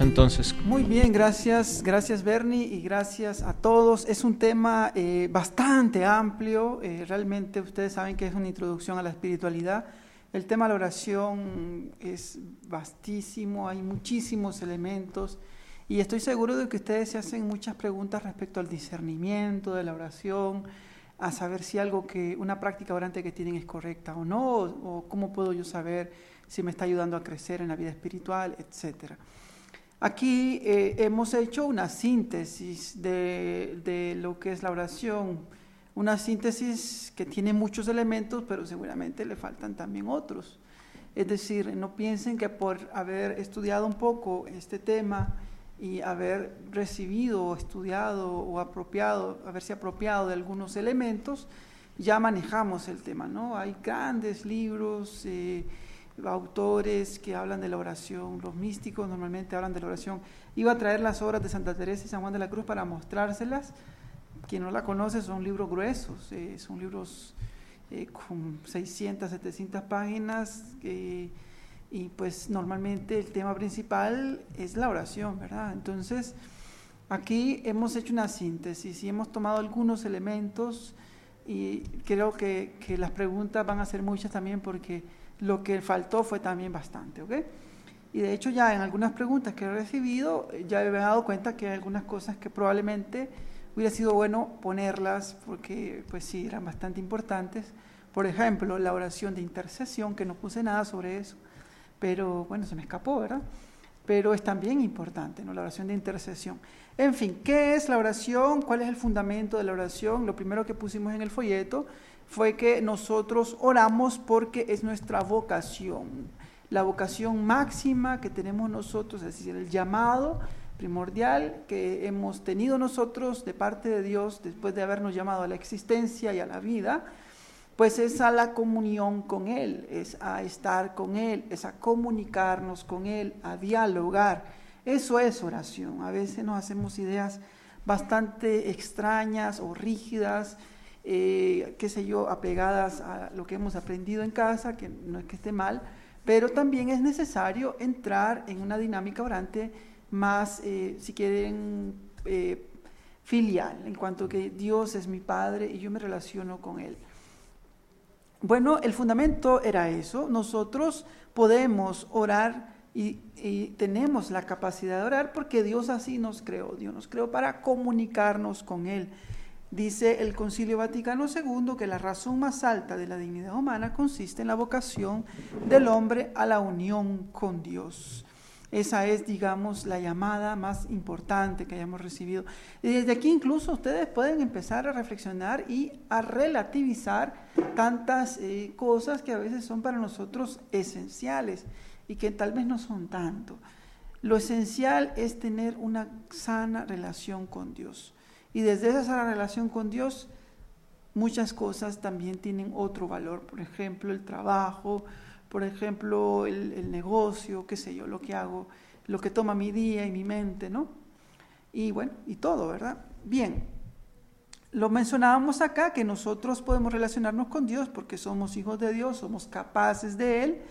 entonces. Muy bien, gracias, gracias Bernie y gracias a todos. Es un tema eh, bastante amplio, eh, realmente ustedes saben que es una introducción a la espiritualidad. El tema de la oración es vastísimo, hay muchísimos elementos y estoy seguro de que ustedes se hacen muchas preguntas respecto al discernimiento de la oración, a saber si algo que, una práctica orante que tienen es correcta o no, o cómo puedo yo saber si me está ayudando a crecer en la vida espiritual, etcétera. Aquí eh, hemos hecho una síntesis de, lo que es la oración, una síntesis que tiene muchos elementos, pero seguramente le faltan también otros. Es decir, no piensen que por haber estudiado un poco este tema y haber recibido, estudiado o apropiado, haberse apropiado de algunos elementos, ya manejamos el tema, ¿no? Hay grandes libros. Eh, autores que hablan de la oración, los místicos normalmente hablan de la oración. Iba a traer las obras de Santa Teresa y San Juan de la Cruz para mostrárselas. Quien no la conoce son libros gruesos, eh, son libros eh, con 600, 700 páginas y pues normalmente el tema principal es la oración, ¿verdad? Entonces, aquí hemos hecho una síntesis y hemos tomado algunos elementos y creo que, que las preguntas van a ser muchas también porque lo que faltó fue también bastante, ¿ok? Y de hecho ya en algunas preguntas que he recibido, ya me he dado cuenta que hay algunas cosas que probablemente hubiera sido bueno ponerlas porque pues sí, eran bastante importantes. Por ejemplo, la oración de intercesión, que no puse nada sobre eso, pero bueno, se me escapó, ¿verdad? Pero es también importante, ¿no? La oración de intercesión. En fin, ¿qué es la oración? ¿Cuál es el fundamento de la oración? Lo primero que pusimos en el folleto fue que nosotros oramos porque es nuestra vocación, la vocación máxima que tenemos nosotros, es decir, el llamado primordial que hemos tenido nosotros de parte de Dios después de habernos llamado a la existencia y a la vida, pues es a la comunión con Él, es a estar con Él, es a comunicarnos con Él, a dialogar. Eso es oración. A veces nos hacemos ideas bastante extrañas o rígidas eh, qué sé yo, apegadas a lo que hemos aprendido en casa, que no es que esté mal, pero también es necesario entrar en una dinámica orante más, eh, si quieren, eh, filial, en cuanto que Dios es mi Padre y yo me relaciono con Él. Bueno, el fundamento era eso. Nosotros podemos orar y, tenemos la capacidad de orar porque Dios así nos creó. Dios nos creó para comunicarnos con Él. Dice el Concilio Vaticano II que la razón más alta de la dignidad humana consiste en la vocación del hombre a la unión con Dios. Esa es, digamos, la llamada más importante que hayamos recibido. Y desde aquí incluso ustedes pueden empezar a reflexionar y a relativizar tantas eh, cosas que a veces son para nosotros esenciales y que tal vez no son tanto. Lo esencial es tener una sana relación con Dios. Y desde esa relación con Dios, muchas cosas también tienen otro valor. Por ejemplo, el trabajo, por ejemplo, el, negocio, qué sé yo, lo que hago, lo que toma mi día y mi mente, ¿no? Y bueno, y todo, ¿verdad? Bien, lo mencionábamos acá, que nosotros podemos relacionarnos con Dios porque somos hijos de Dios, somos capaces de Él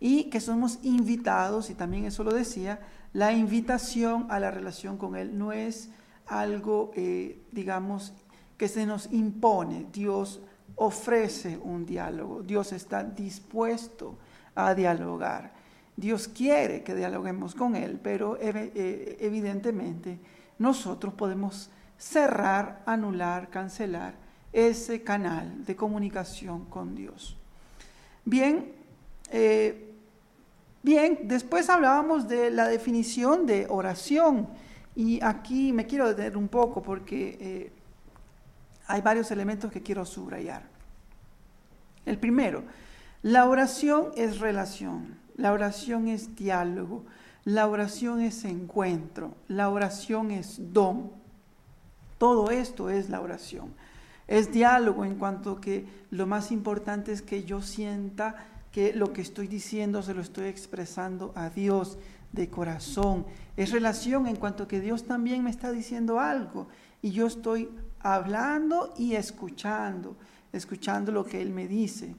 y que somos invitados, y también eso lo decía, la invitación a la relación con Él no es algo, eh, digamos, que se nos impone. Dios ofrece un diálogo, Dios está dispuesto a dialogar. Dios quiere que dialoguemos con Él, pero eh, evidentemente nosotros podemos cerrar, anular, cancelar ese canal de comunicación con Dios. Bien, eh, bien, después hablábamos de la definición de oración y aquí me quiero detener un poco porque eh, hay varios elementos que quiero subrayar. El primero, la oración es relación, la oración es diálogo, la oración es encuentro, la oración es don. Todo esto es la oración. Es diálogo en cuanto que lo más importante es que yo sienta que lo que estoy diciendo se lo estoy expresando a Dios de corazón. Es relación en cuanto que Dios también me está diciendo algo y yo estoy hablando y escuchando, escuchando lo que Él me dice.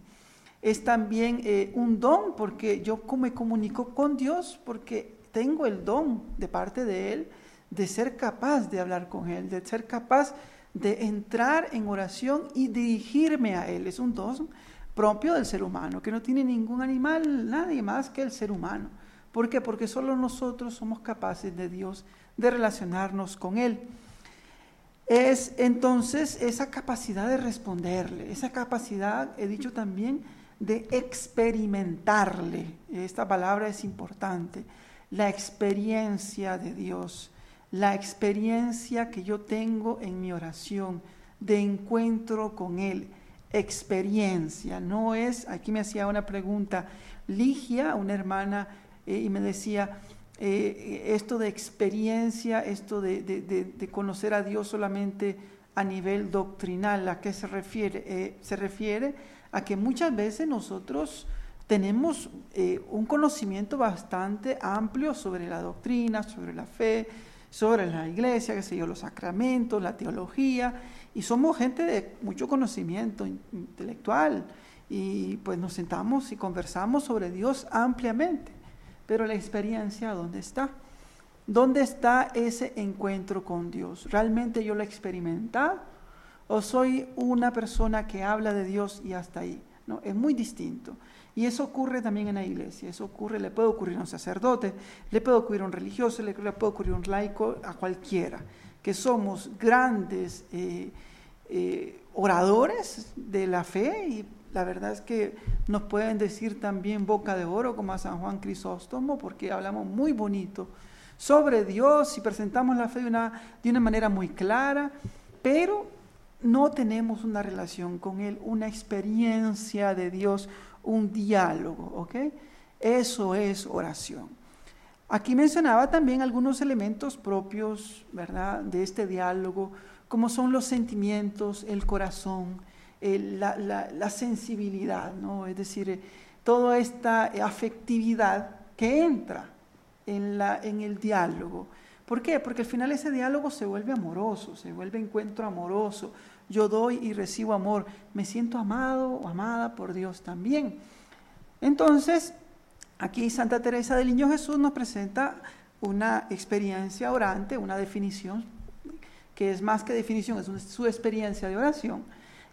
Es también eh, un don porque yo me comunico con Dios porque tengo el don de parte de Él de ser capaz de hablar con Él, de ser capaz de entrar en oración y dirigirme a Él. Es un don propio del ser humano, que no tiene ningún animal, nadie más que el ser humano. ¿Por qué? Porque solo nosotros somos capaces de Dios de relacionarnos con Él. Es entonces esa capacidad de responderle, esa capacidad, he dicho también, de experimentarle. Esta palabra es importante. La experiencia de Dios, la experiencia que yo tengo en mi oración de encuentro con Él. Experiencia, no es, aquí me hacía una pregunta Ligia, una hermana, eh, y me decía, eh, esto de experiencia, esto de, conocer a Dios solamente a nivel doctrinal, ¿a qué se refiere? Eh, se refiere a que muchas veces nosotros tenemos eh, un conocimiento bastante amplio sobre la doctrina, sobre la fe, sobre la iglesia, qué sé yo, los sacramentos, la teología, y somos gente de mucho conocimiento intelectual, y pues nos sentamos y conversamos sobre Dios ampliamente, pero la experiencia, ¿dónde está? ¿Dónde está ese encuentro con Dios? ¿Realmente yo lo he experimentado? ¿O soy una persona que habla de Dios y hasta ahí? No, es muy distinto. Y eso ocurre también en la iglesia, eso ocurre, le puede ocurrir a un sacerdote, le puede ocurrir a un religioso, le, puede ocurrir a un laico, a cualquiera, que somos grandes eh, eh, oradores de la fe y la verdad es que nos pueden decir también boca de oro como a San Juan Crisóstomo, porque hablamos muy bonito sobre Dios y presentamos la fe de una, de una manera muy clara, pero no tenemos una relación con Él, una experiencia de Dios, un diálogo, ¿ok? Eso es oración. Aquí mencionaba también algunos elementos propios, ¿verdad?, de este diálogo, como son los sentimientos, el corazón, la, sensibilidad, ¿no? Es decir, eh, toda esta afectividad que entra en, la, en el diálogo. ¿Por qué? Porque al final ese diálogo se vuelve amoroso, se vuelve encuentro amoroso. Yo doy y recibo amor. Me siento amado o amada por Dios también. Entonces, aquí Santa Teresa del Niño Jesús nos presenta una experiencia orante, una definición, que es más que definición, es su experiencia de oración.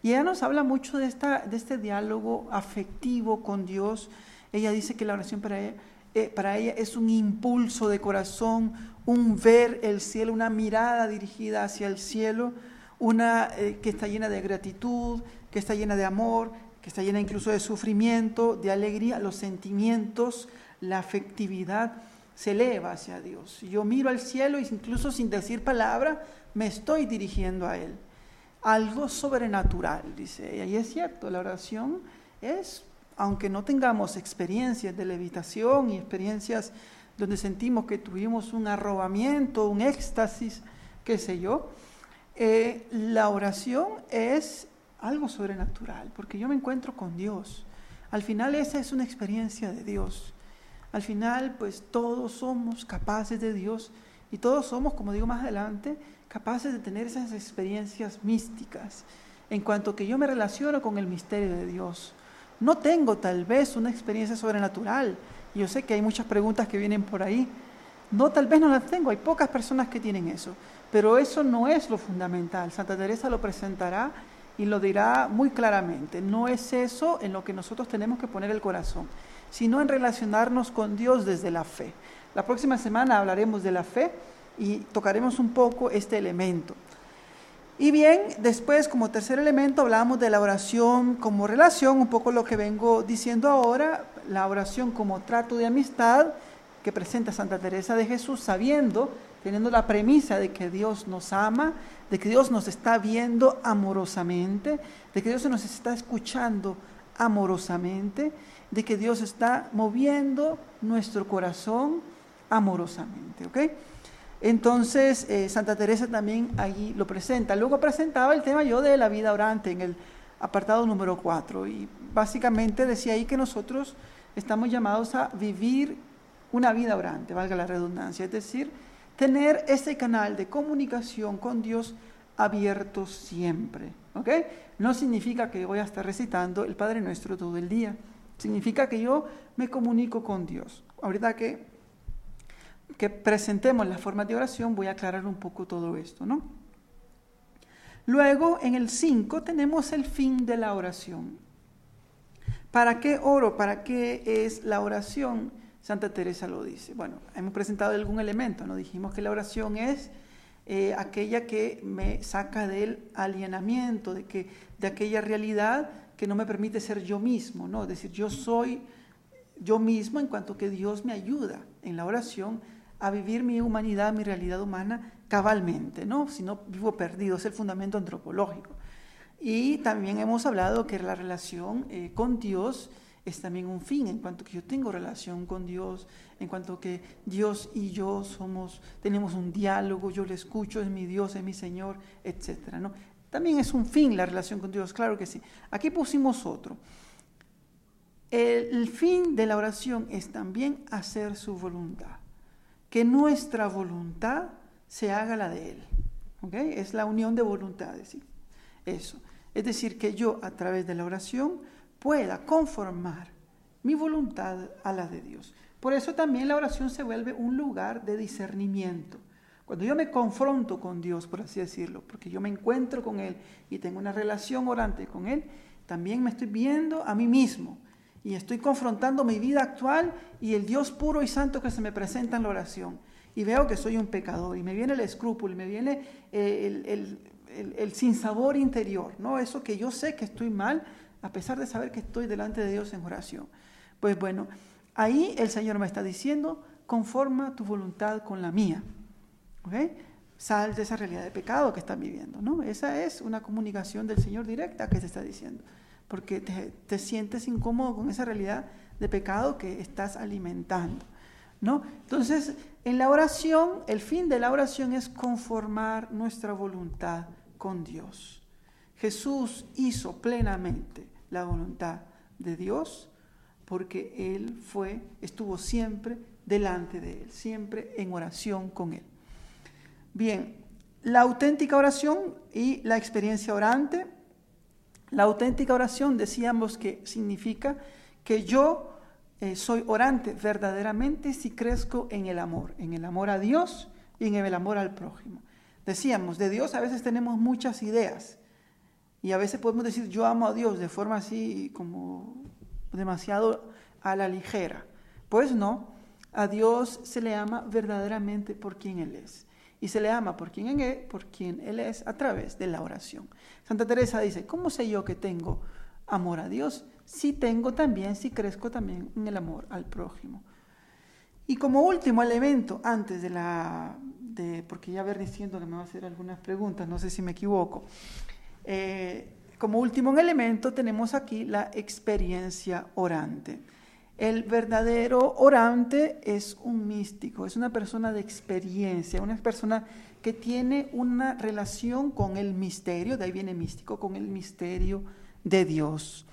Y ella nos habla mucho de, esta, de este diálogo afectivo con Dios. Ella dice que la oración para ella eh, para ella es un impulso de corazón, un ver el cielo, una mirada dirigida hacia el cielo, una eh, que está llena de gratitud, que está llena de amor, que está llena incluso de sufrimiento, de alegría, los sentimientos, la afectividad se eleva hacia Dios. Yo miro al cielo y incluso sin decir palabra me estoy dirigiendo a Él. Algo sobrenatural, dice ella. Y es cierto, la oración es aunque no tengamos experiencias de levitación y experiencias donde sentimos que tuvimos un arrobamiento, un éxtasis, qué sé yo, eh, la oración es algo sobrenatural, porque yo me encuentro con Dios. Al final esa es una experiencia de Dios. Al final, pues todos somos capaces de Dios y todos somos, como digo más adelante, capaces de tener esas experiencias místicas en cuanto que yo me relaciono con el misterio de Dios. No tengo tal vez una experiencia sobrenatural. Yo sé que hay muchas preguntas que vienen por ahí. No, tal vez no las tengo. Hay pocas personas que tienen eso. Pero eso no es lo fundamental. Santa Teresa lo presentará y lo dirá muy claramente. No es eso en lo que nosotros tenemos que poner el corazón, sino en relacionarnos con Dios desde la fe. La próxima semana hablaremos de la fe y tocaremos un poco este elemento. Y bien, después como tercer elemento hablamos de la oración como relación, un poco lo que vengo diciendo ahora, la oración como trato de amistad que presenta Santa Teresa de Jesús, sabiendo, teniendo la premisa de que Dios nos ama, de que Dios nos está viendo amorosamente, de que Dios nos está escuchando amorosamente, de que Dios está moviendo nuestro corazón amorosamente. ¿ok?, entonces, eh, Santa Teresa también allí lo presenta. Luego presentaba el tema yo de la vida orante en el apartado número 4 y básicamente decía ahí que nosotros estamos llamados a vivir una vida orante, valga la redundancia, es decir, tener ese canal de comunicación con Dios abierto siempre. ¿ok? No significa que voy a estar recitando el Padre Nuestro todo el día. Significa que yo me comunico con Dios. Ahorita que, que presentemos la forma de oración voy a aclarar un poco todo esto, ¿no? Luego, en el 5 tenemos el fin de la oración. ¿Para qué oro? ¿Para qué es la oración? Santa Teresa lo dice. Bueno, hemos presentado algún elemento, ¿no? Dijimos que la oración es eh, aquella que me saca del alienamiento, de, que, de aquella realidad que no me permite ser yo mismo, ¿no? Es decir, yo soy yo mismo en cuanto que Dios me ayuda en la oración a vivir mi humanidad, mi realidad humana cabalmente, ¿no? Si no vivo perdido, es el fundamento antropológico. Y también hemos hablado que la relación eh, con Dios es también un fin, en cuanto que yo tengo relación con Dios, en cuanto que Dios y yo somos, tenemos un diálogo, yo le escucho, es mi Dios, es mi Señor, etcétera, ¿no? También es un fin la relación con Dios, claro que sí. Aquí pusimos otro. El fin de la oración es también hacer su voluntad. Que nuestra voluntad se haga la de Él. Es la unión de voluntades. Eso. Es decir, que yo a través de la oración pueda conformar mi voluntad a la de Dios. Por eso también la oración se vuelve un lugar de discernimiento. Cuando yo me confronto con Dios, por así decirlo, porque yo me encuentro con Él y tengo una relación orante con Él, también me estoy viendo a mí mismo y estoy confrontando mi vida actual y el Dios puro y santo que se me presenta en la oración y veo que soy un pecador y me viene el escrúpulo y me viene el, el, sinsabor interior, ¿no? Eso que yo sé que estoy mal a pesar de saber que estoy delante de Dios en oración. Pues bueno, ahí el Señor me está diciendo, conforma tu voluntad con la mía. Sal de esa realidad de pecado que estás viviendo, ¿no? Esa es una comunicación del Señor directa que se está diciendo, porque te, te sientes incómodo con esa realidad de pecado que estás alimentando. ¿No? Entonces, en la oración, el fin de la oración es conformar nuestra voluntad con Dios. Jesús hizo plenamente la voluntad de Dios porque Él fue, estuvo siempre delante de Él, siempre en oración con Él. Bien, la auténtica oración y la experiencia orante. La auténtica oración decíamos que significa que yo eh, soy orante verdaderamente si crezco en el amor, en el amor a Dios y en el amor al prójimo. Decíamos, de Dios a veces tenemos muchas ideas y a veces podemos decir yo amo a Dios de forma así como demasiado a la ligera. Pues no, a Dios se le ama verdaderamente por quien Él es. Y se le ama por quien, él, por quien Él es a través de la oración. Santa Teresa dice, ¿cómo sé yo que tengo amor a Dios? si tengo también, si crezco también en el amor al prójimo. Y como último elemento, antes de la, de, porque ya ver diciendo que me va a hacer algunas preguntas, no sé si me equivoco, eh, como último elemento tenemos aquí la experiencia orante. El verdadero orante es un místico, es una persona de experiencia, una persona que tiene una relación con el misterio, de ahí viene místico, con el misterio de Dios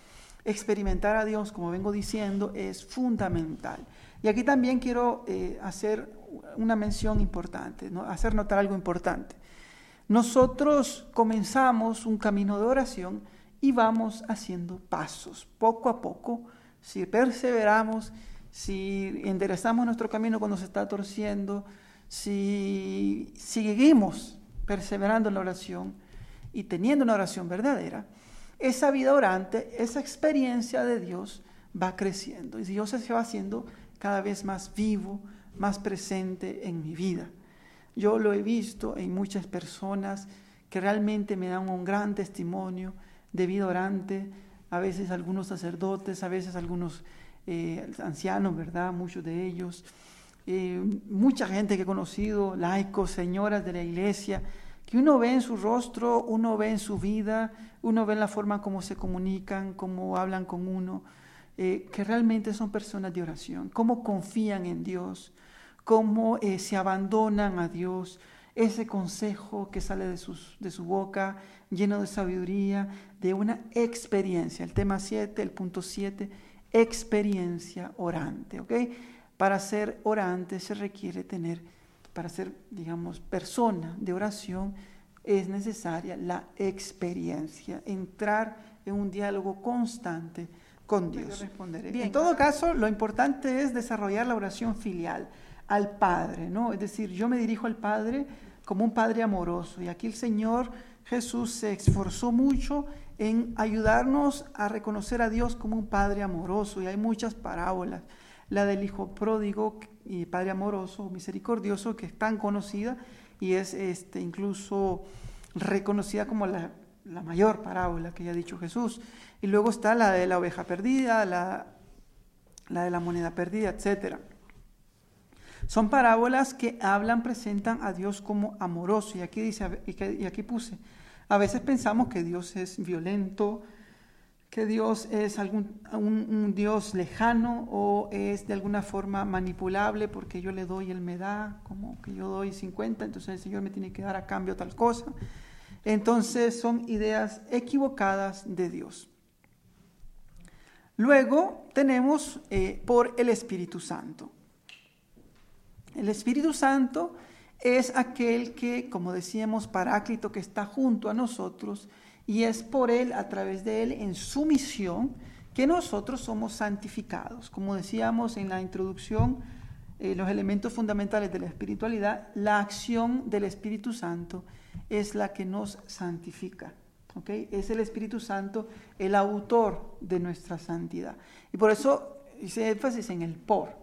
experimentar a Dios, como vengo diciendo, es fundamental. Y aquí también quiero eh, hacer una mención importante, hacer notar algo importante. Nosotros comenzamos un camino de oración y vamos haciendo pasos, poco a poco, si perseveramos, si enderezamos nuestro camino cuando se está torciendo, si seguimos perseverando en la oración y teniendo una oración verdadera, esa vida orante, esa experiencia de Dios va creciendo y Dios se va haciendo cada vez más vivo, más presente en mi vida. Yo lo he visto en muchas personas que realmente me dan un gran testimonio de vida orante, a veces algunos sacerdotes, a veces algunos eh, ancianos, ¿verdad? Muchos de ellos, eh, mucha gente que he conocido, laicos, señoras de la iglesia, que uno ve en su rostro, uno ve en su vida, uno ve en la forma como se comunican, cómo hablan con uno, eh, que realmente son personas de oración, cómo confían en Dios, cómo se abandonan a Dios, ese consejo que sale de, sus, de su boca lleno de sabiduría, de una experiencia. El tema 7, el punto 7, experiencia orante, ¿ok? Para ser orante se requiere tener, para ser, digamos, persona de oración, es necesaria la experiencia, entrar en un diálogo constante con Dios. en todo caso, lo importante es desarrollar la oración filial al Padre, ¿no? Es decir, yo me dirijo al Padre como un Padre amoroso. Y aquí el Señor Jesús se esforzó mucho en ayudarnos a reconocer a Dios como un Padre amoroso. Y hay muchas parábolas. La del Hijo pródigo y Padre amoroso, misericordioso, que es tan conocida y es este, incluso reconocida como la, la mayor parábola que ha dicho Jesús. Y luego está la de la oveja perdida, la, la de la moneda perdida, etcétera. Son parábolas que hablan, presentan a Dios como amoroso. Y aquí dice, y aquí puse, a veces pensamos que Dios es violento, que Dios es algún, un, Dios lejano o es de alguna forma manipulable porque yo le doy, Él me da, como que yo doy 50, entonces el Señor me tiene que dar a cambio tal cosa. Entonces son ideas equivocadas de Dios. Luego tenemos eh, por el Espíritu Santo. El Espíritu Santo es aquel que, como decíamos, paráclito que está junto a nosotros y es por Él, a través de Él, en su misión, que nosotros somos santificados. Como decíamos en la introducción, eh, los elementos fundamentales de la espiritualidad, la acción del Espíritu Santo es la que nos santifica. ¿okay? Es el Espíritu Santo el autor de nuestra santidad. Y por eso hice énfasis en el por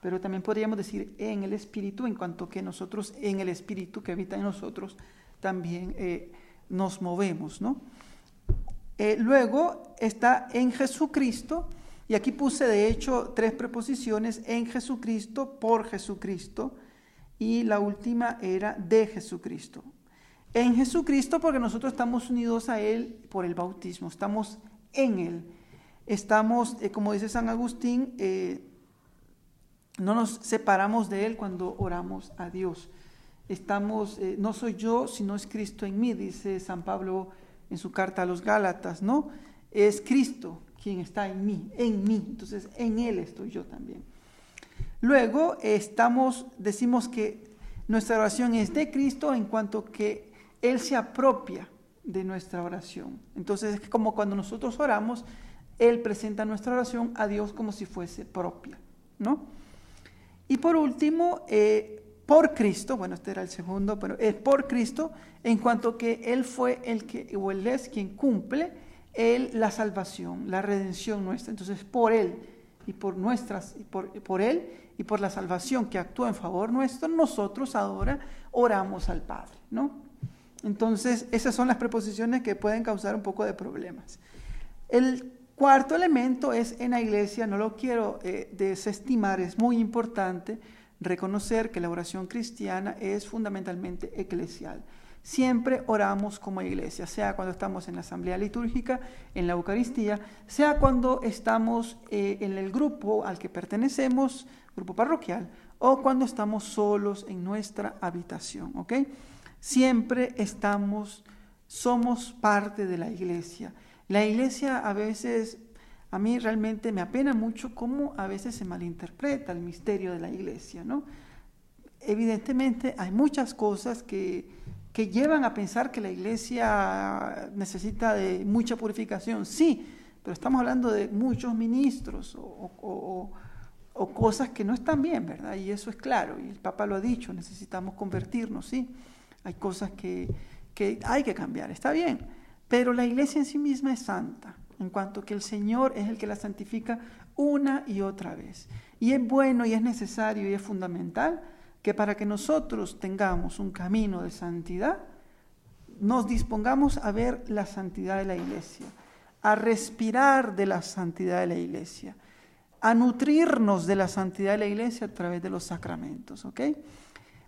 pero también podríamos decir en el Espíritu, en cuanto que nosotros en el Espíritu que habita en nosotros también eh, nos movemos, ¿no? Eh, luego está en Jesucristo, y aquí puse de hecho tres preposiciones, en Jesucristo, por Jesucristo, y la última era de Jesucristo. En Jesucristo porque nosotros estamos unidos a Él por el bautismo, estamos en Él. Estamos, eh, como dice San Agustín, no nos separamos de Él cuando oramos a Dios. Estamos, eh, no soy yo, sino es Cristo en mí, dice San Pablo en su carta a los Gálatas, ¿no? Es Cristo quien está en mí, en mí. Entonces, en Él estoy yo también. Luego estamos, decimos que nuestra oración es de Cristo en cuanto que Él se apropia de nuestra oración. Entonces es como cuando nosotros oramos, Él presenta nuestra oración a Dios como si fuese propia, ¿no? Y por último, eh, por Cristo, bueno, este era el segundo, pero es por Cristo, en cuanto que Él fue el que, o Él es quien cumple él, la salvación, la redención nuestra. Entonces, por Él y por nuestras, y por, por Él y por la salvación que actúa en favor nuestro, nosotros ahora oramos al Padre, ¿no? Entonces, esas son las preposiciones que pueden causar un poco de problemas. El Cuarto elemento es en la iglesia, no lo quiero eh, desestimar, es muy importante reconocer que la oración cristiana es fundamentalmente eclesial. Siempre oramos como iglesia, sea cuando estamos en la asamblea litúrgica, en la Eucaristía, sea cuando estamos eh, en el grupo al que pertenecemos, grupo parroquial, o cuando estamos solos en nuestra habitación, ¿ok? Siempre estamos, somos parte de la iglesia la iglesia a veces, a mí realmente me apena mucho cómo a veces se malinterpreta el misterio de la iglesia, ¿no? Evidentemente hay muchas cosas que, llevan a pensar que la iglesia necesita de mucha purificación, sí, pero estamos hablando de muchos ministros o, cosas que no están bien, ¿verdad? Y eso es claro, y el Papa lo ha dicho, necesitamos convertirnos, sí. Hay cosas que, que hay que cambiar, está bien pero la iglesia en sí misma es santa, en cuanto que el Señor es el que la santifica una y otra vez. Y es bueno y es necesario y es fundamental que para que nosotros tengamos un camino de santidad, nos dispongamos a ver la santidad de la iglesia, a respirar de la santidad de la iglesia, a nutrirnos de la santidad de la iglesia a través de los sacramentos, ¿ok?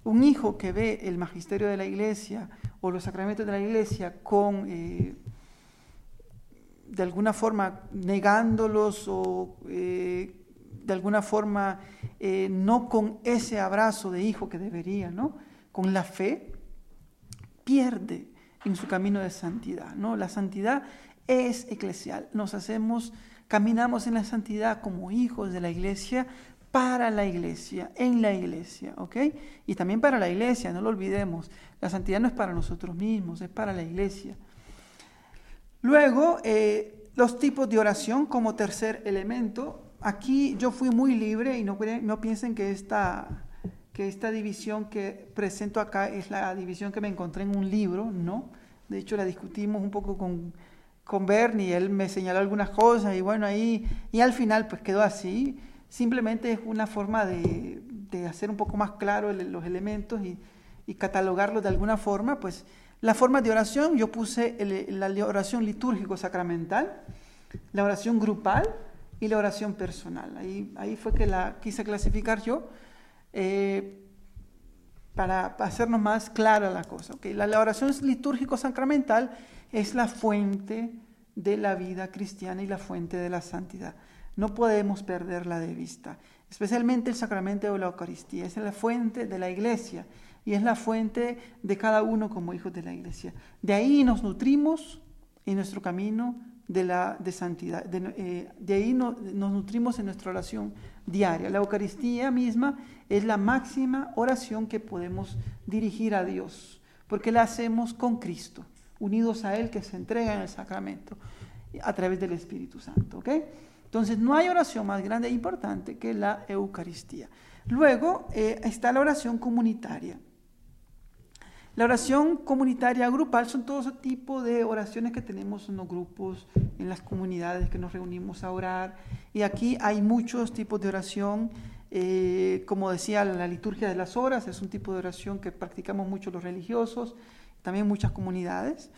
Un hijo que ve el magisterio de la iglesia o los sacramentos de la iglesia con, eh, de alguna forma, negándolos o eh, de alguna forma eh, no con ese abrazo de hijo que debería, ¿no? Con la fe, pierde en su camino de santidad, ¿no? La santidad es eclesial. Nos hacemos, caminamos en la santidad como hijos de la iglesia para la iglesia, en la iglesia, ¿ok? Y también para la iglesia, no lo olvidemos. La santidad no es para nosotros mismos, es para la iglesia. Luego, eh, los tipos de oración como tercer elemento. Aquí yo fui muy libre y no, piensen que esta, que esta división que presento acá es la división que me encontré en un libro, no. De hecho, la discutimos un poco con, con Bernie, él me señaló algunas cosas y bueno, ahí, y al final pues quedó así. Simplemente es una forma de, hacer un poco más claro los elementos y, y catalogarlos de alguna forma, pues la forma de oración, yo puse la oración litúrgico sacramental, la oración grupal y la oración personal. Ahí, ahí fue que la quise clasificar yo eh, para hacernos más clara la cosa. La, la oración litúrgico sacramental es la fuente de la vida cristiana y la fuente de la santidad. No podemos perderla de vista, especialmente el sacramento de la Eucaristía, es la fuente de la iglesia y es la fuente de cada uno como hijos de la iglesia. De ahí nos nutrimos en nuestro camino de, la, de santidad, de, eh, ahí nos nutrimos en nuestra oración diaria. La Eucaristía misma es la máxima oración que podemos dirigir a Dios, porque la hacemos con Cristo, unidos a Él que se entrega en el sacramento a través del Espíritu Santo. ¿okay? Entonces no hay oración más grande e importante que la Eucaristía. Luego eh, está la oración comunitaria. La oración comunitaria grupal son todo ese tipo de oraciones que tenemos en los grupos, en las comunidades que nos reunimos a orar. Y aquí hay muchos tipos de oración. Eh, como decía, la liturgia de las horas es un tipo de oración que practicamos mucho los religiosos, también muchas comunidades.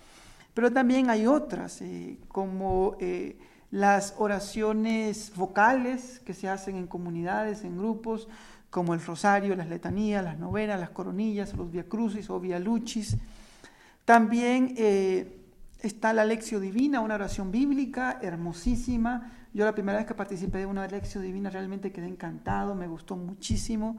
Pero también hay otras, eh, como las oraciones vocales que se hacen en comunidades, en grupos, como el rosario, las letanías, las novenas, las coronillas, los via crucis o via lucis. También eh, está la lección divina, una oración bíblica hermosísima. Yo la primera vez que participé de una lección divina realmente quedé encantado, me gustó muchísimo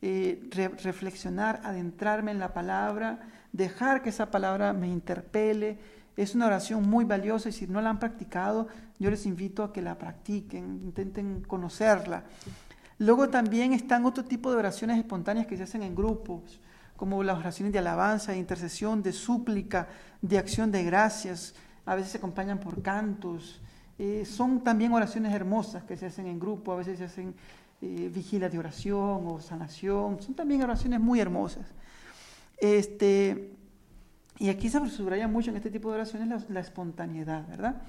eh, reflexionar, adentrarme en la palabra, dejar que esa palabra me interpele. Es una oración muy valiosa y si no la han practicado, yo les invito a que la practiquen, intenten conocerla. Luego también están otro tipo de oraciones espontáneas que se hacen en grupos, como las oraciones de alabanza, de intercesión, de súplica, de acción de gracias. A veces se acompañan por cantos. Eh, son también oraciones hermosas que se hacen en grupo, a veces se hacen eh, vigilia de oración o sanación. Son también oraciones muy hermosas. Este, y aquí se subraya mucho en este tipo de oraciones la, la espontaneidad, ¿verdad?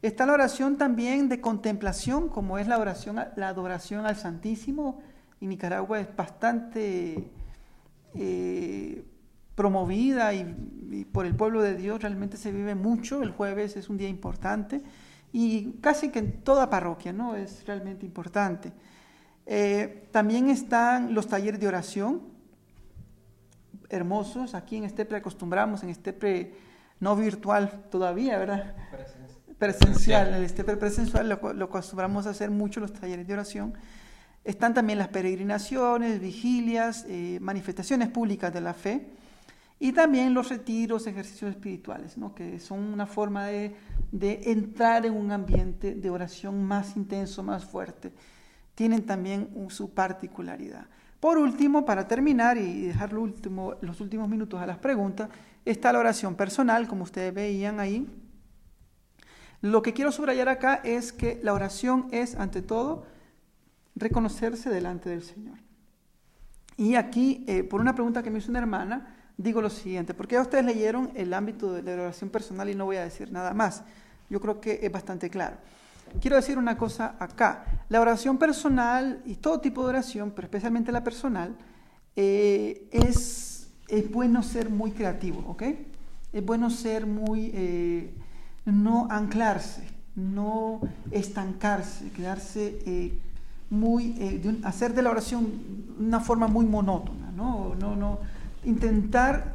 Está la oración también de contemplación, como es la oración, la adoración al Santísimo. En Nicaragua es bastante eh, promovida y, por el pueblo de Dios realmente se vive mucho. El jueves es un día importante y casi que en toda parroquia, ¿no? Es realmente importante. Eh, también están los talleres de oración, hermosos. Aquí en Estepre acostumbramos, en Estepre no virtual todavía, ¿verdad? presencial, el este presencial lo, lo, acostumbramos a hacer mucho los talleres de oración. Están también las peregrinaciones, vigilias, eh, manifestaciones públicas de la fe y también los retiros, ejercicios espirituales, ¿no? que son una forma de, de, entrar en un ambiente de oración más intenso, más fuerte. Tienen también su particularidad. Por último, para terminar y dejar los últimos minutos a las preguntas, está la oración personal, como ustedes veían ahí, lo que quiero subrayar acá es que la oración es, ante todo, reconocerse delante del Señor. Y aquí, eh, por una pregunta que me hizo una hermana, digo lo siguiente, porque ya ustedes leyeron el ámbito de la oración personal y no voy a decir nada más. Yo creo que es bastante claro. Quiero decir una cosa acá. La oración personal y todo tipo de oración, pero especialmente la personal, eh, es, es bueno ser muy creativo, ¿ok? Es bueno ser muy... Eh, no anclarse, no estancarse, quedarse eh, muy, hacer de la oración una forma muy monótona, no, no, no intentar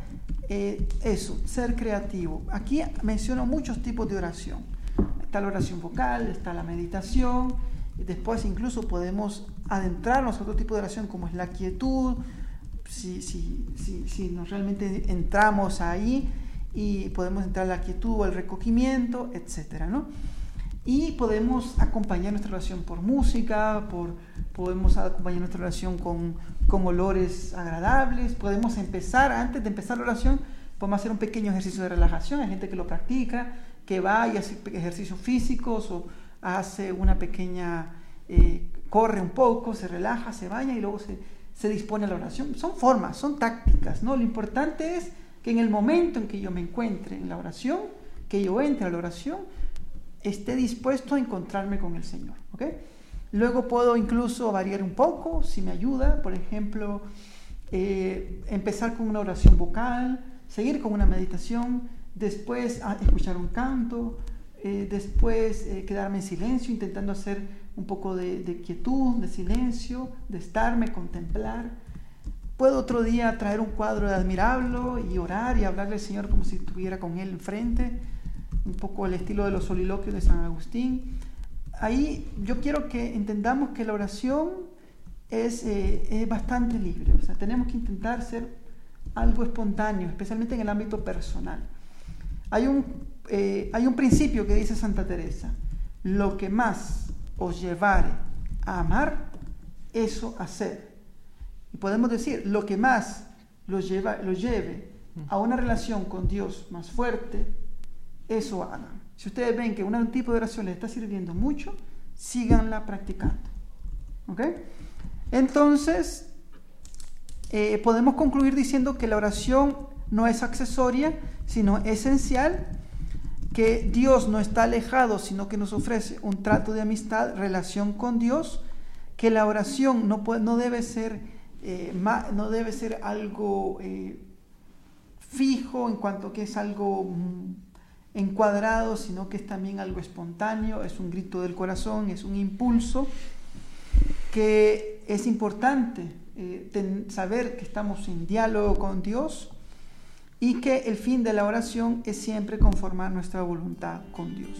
eso, ser creativo. Aquí menciono muchos tipos de oración. Está la oración vocal, está la meditación, después incluso podemos adentrarnos a otro tipo de oración como es la quietud, si, si, si, si nos realmente entramos ahí y podemos entrar a la quietud o al recogimiento, etc. ¿no? Y podemos acompañar nuestra oración por música, por, podemos acompañar nuestra oración con, con olores agradables, podemos empezar, antes de empezar la oración, podemos hacer un pequeño ejercicio de relajación, hay gente que lo practica, que va y hace ejercicios físicos o hace una pequeña, eh, corre un poco, se relaja, se baña y luego se, se dispone a la oración. Son formas, son tácticas, ¿no? Lo importante es que en el momento en que yo me encuentre en la oración, que yo entre a la oración, esté dispuesto a encontrarme con el Señor. Luego puedo incluso variar un poco, si me ayuda, por ejemplo, eh, empezar con una oración vocal, seguir con una meditación, después escuchar un canto, eh, después eh, quedarme en silencio, intentando hacer un poco de, quietud, de silencio, de estarme, contemplar. Puedo otro día traer un cuadro de admirable y orar y hablarle al Señor como si estuviera con Él enfrente un poco el estilo de los soliloquios de San Agustín. Ahí yo quiero que entendamos que la oración es, eh, es bastante libre, o sea, tenemos que intentar ser algo espontáneo, especialmente en el ámbito personal. Hay un, eh, hay un principio que dice Santa Teresa, lo que más os llevare a amar, eso hacer. Y podemos decir, lo que más los, lleva, los lleve a una relación con Dios más fuerte, eso hagan. Si ustedes ven que un tipo de oración les está sirviendo mucho, síganla practicando. ¿Ok? Entonces, eh, podemos concluir diciendo que la oración no es accesoria, sino esencial, que Dios no está alejado, sino que nos ofrece un trato de amistad, relación con Dios, que la oración no, puede, no, debe, ser, eh, no debe ser algo eh, fijo en cuanto que es algo mm, encuadrado, sino que es también algo espontáneo, es un grito del corazón, es un impulso que es importante eh, saber que estamos en diálogo con Dios y que el fin de la oración es siempre conformar nuestra voluntad con Dios.